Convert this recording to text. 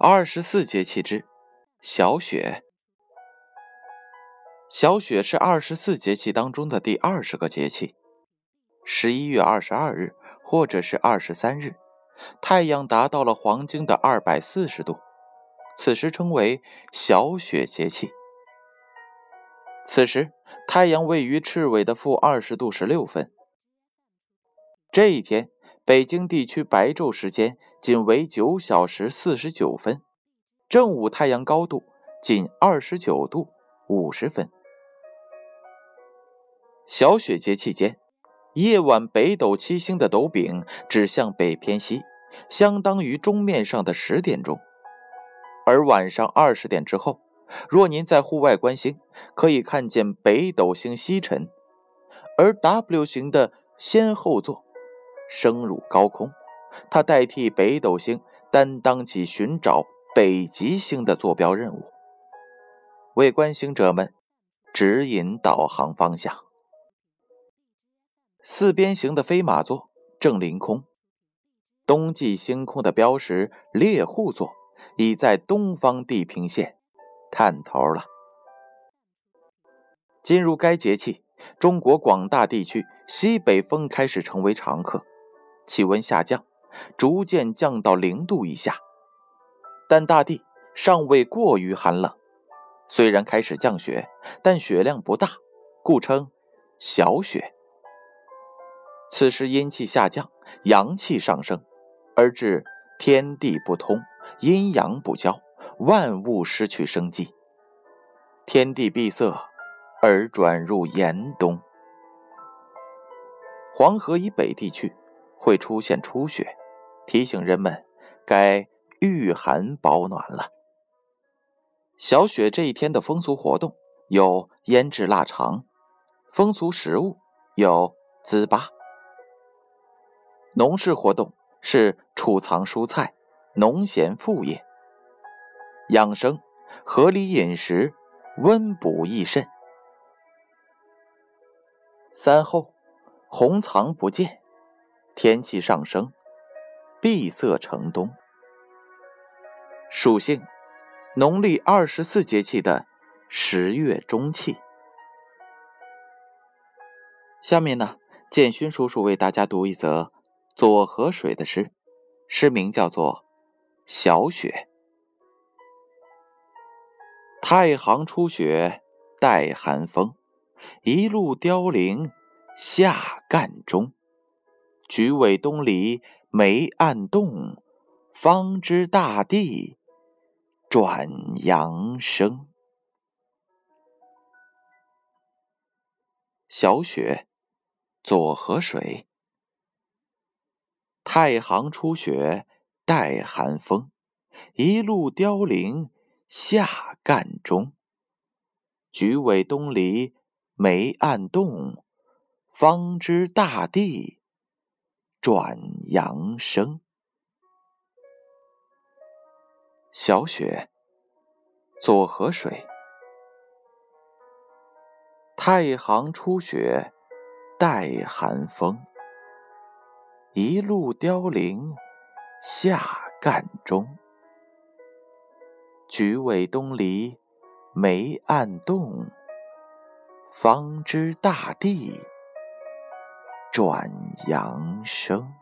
二十四节气之小雪。小雪是二十四节气当中的第二十个节气。十一月二十二日，或者是二十三日，太阳达到了黄经的二百四十度，此时称为小雪节气。此时太阳位于赤纬的负二十度十六分。这一天。北京地区白昼时间仅为九小时四十九分，正午太阳高度仅二十九度五十分。小雪节气间，夜晚北斗七星的斗柄指向北偏西，相当于钟面上的十点钟。而晚上二十点之后，若您在户外观星，可以看见北斗星西沉，而 W 型的先后座。升入高空，它代替北斗星担当起寻找北极星的坐标任务，为观星者们指引导航方向。四边形的飞马座正临空，冬季星空的标识猎户座已在东方地平线探头了。进入该节气，中国广大地区西北风开始成为常客。气温下降，逐渐降到零度以下，但大地尚未过于寒冷。虽然开始降雪，但雪量不大，故称小雪。此时阴气下降，阳气上升，而致天地不通，阴阳不交，万物失去生机，天地闭塞，而转入严冬。黄河以北地区。会出现初雪，提醒人们该御寒保暖了。小雪这一天的风俗活动有腌制腊肠，风俗食物有糍粑。农事活动是储藏蔬菜，农闲副业。养生，合理饮食，温补益肾。三后，红藏不见。天气上升，闭塞成冬。属性：农历二十四节气的十月中气。下面呢，建勋叔叔为大家读一则左河水的诗，诗名叫做《小雪》。太行初雪，带寒风，一路凋零下干中。菊尾东篱梅暗动，方知大地转阳生。小雪，左河水。太行初雪带寒风，一路凋零下干中。菊尾东篱梅暗动，方知大地。转阳生，小雪，左河水。太行初雪，带寒风。一路凋零下干中。菊尾东篱梅暗动，方知大地。转阳生。